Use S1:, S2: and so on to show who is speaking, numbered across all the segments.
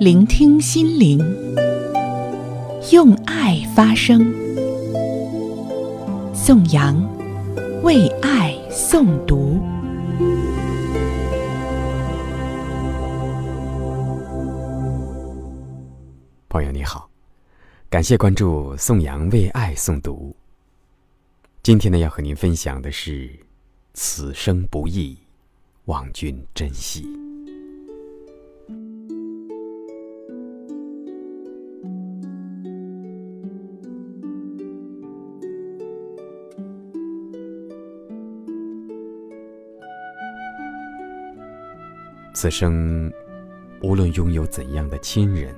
S1: 聆听心灵，用爱发声。宋阳为爱诵读。
S2: 朋友你好，感谢关注宋阳为爱诵读。今天呢，要和您分享的是：此生不易，望君珍惜。此生，无论拥有怎样的亲人，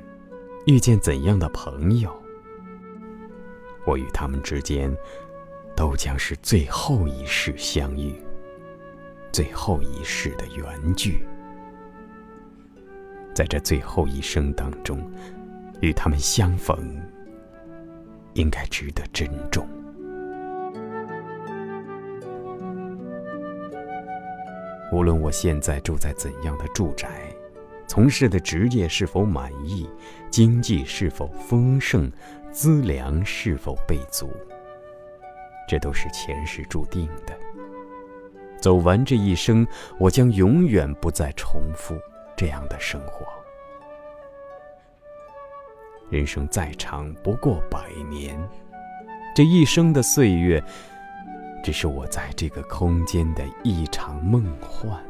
S2: 遇见怎样的朋友，我与他们之间。都将是最后一世相遇，最后一世的缘聚。在这最后一生当中，与他们相逢，应该值得珍重。无论我现在住在怎样的住宅，从事的职业是否满意，经济是否丰盛，资粮是否备足。这都是前世注定的。走完这一生，我将永远不再重复这样的生活。人生再长不过百年，这一生的岁月，只是我在这个空间的一场梦幻。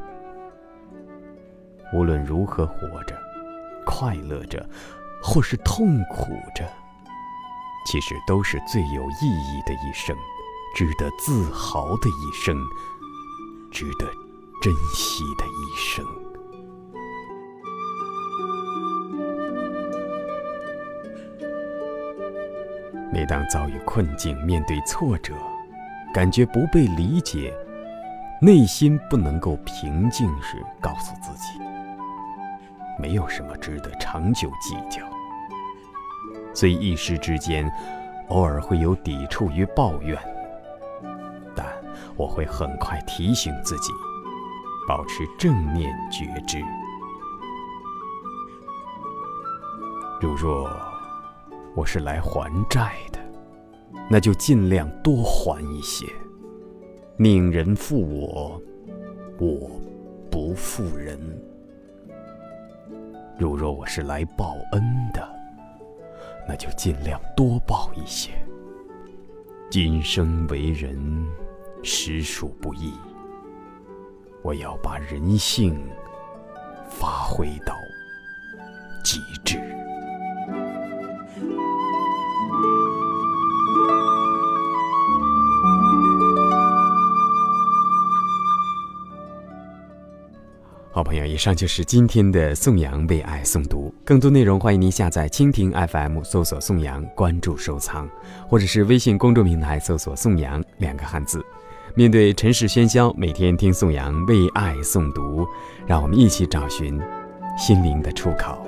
S2: 无论如何活着，快乐着，或是痛苦着，其实都是最有意义的一生。值得自豪的一生，值得珍惜的一生。每当遭遇困境、面对挫折，感觉不被理解，内心不能够平静时，告诉自己，没有什么值得长久计较。虽一时之间，偶尔会有抵触与抱怨。但我会很快提醒自己，保持正面觉知。如若我是来还债的，那就尽量多还一些。命人负我，我不负人。如若我是来报恩的，那就尽量多报一些。今生为人。实属不易，我要把人性发挥到极致。好朋友，以上就是今天的颂扬为爱诵读。更多内容，欢迎您下载蜻蜓 FM，搜索“颂扬”，关注收藏，或者是微信公众平台搜索“颂扬”两个汉字。面对尘世喧嚣，每天听颂扬为爱诵读，让我们一起找寻心灵的出口。